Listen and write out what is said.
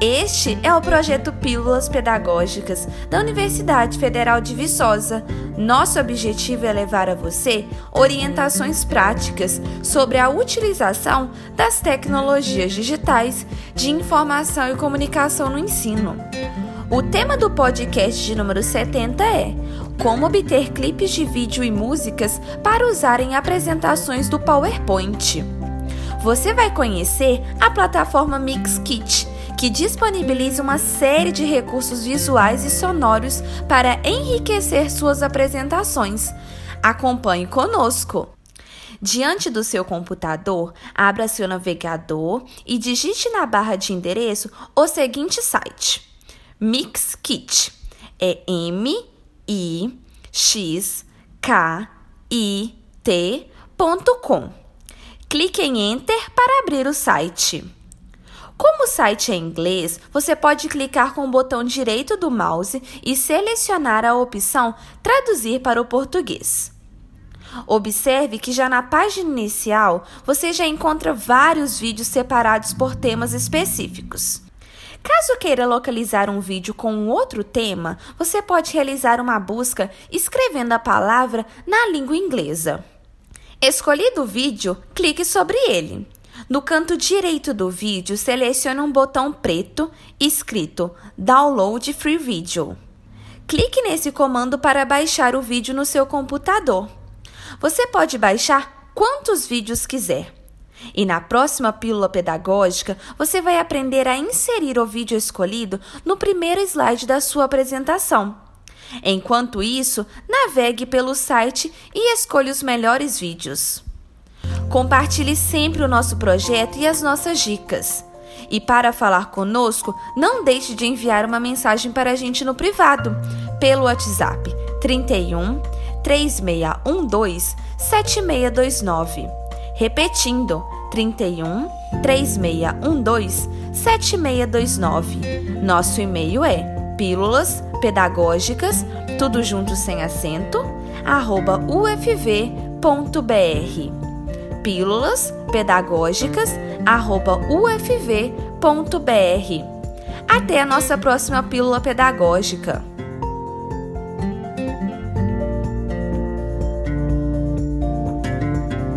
Este é o projeto Pílulas Pedagógicas da Universidade Federal de Viçosa. Nosso objetivo é levar a você orientações práticas sobre a utilização das tecnologias digitais de informação e comunicação no ensino. O tema do podcast de número 70 é Como obter clipes de vídeo e músicas para usar em apresentações do PowerPoint. Você vai conhecer a plataforma Mixkit que disponibiliza uma série de recursos visuais e sonoros para enriquecer suas apresentações. Acompanhe conosco! Diante do seu computador, abra seu navegador e digite na barra de endereço o seguinte site: Mixkit. É M I X K I T.com. Clique em Enter para abrir o site. Como o site é em inglês, você pode clicar com o botão direito do mouse e selecionar a opção Traduzir para o português. Observe que já na página inicial você já encontra vários vídeos separados por temas específicos. Caso queira localizar um vídeo com um outro tema, você pode realizar uma busca escrevendo a palavra na língua inglesa. Escolhido o vídeo, clique sobre ele. No canto direito do vídeo, selecione um botão preto escrito Download Free Video. Clique nesse comando para baixar o vídeo no seu computador. Você pode baixar quantos vídeos quiser. E na próxima pílula pedagógica, você vai aprender a inserir o vídeo escolhido no primeiro slide da sua apresentação. Enquanto isso, navegue pelo site e escolha os melhores vídeos. Compartilhe sempre o nosso projeto e as nossas dicas. E para falar conosco, não deixe de enviar uma mensagem para a gente no privado, pelo WhatsApp 31 3612 7629. Repetindo, 31 3612 7629. Nosso e-mail é pílulas pedagógicas, tudo junto sem acento, arroba ufv.br pílulas pedagógicas ufv.br. Até a nossa próxima pílula pedagógica.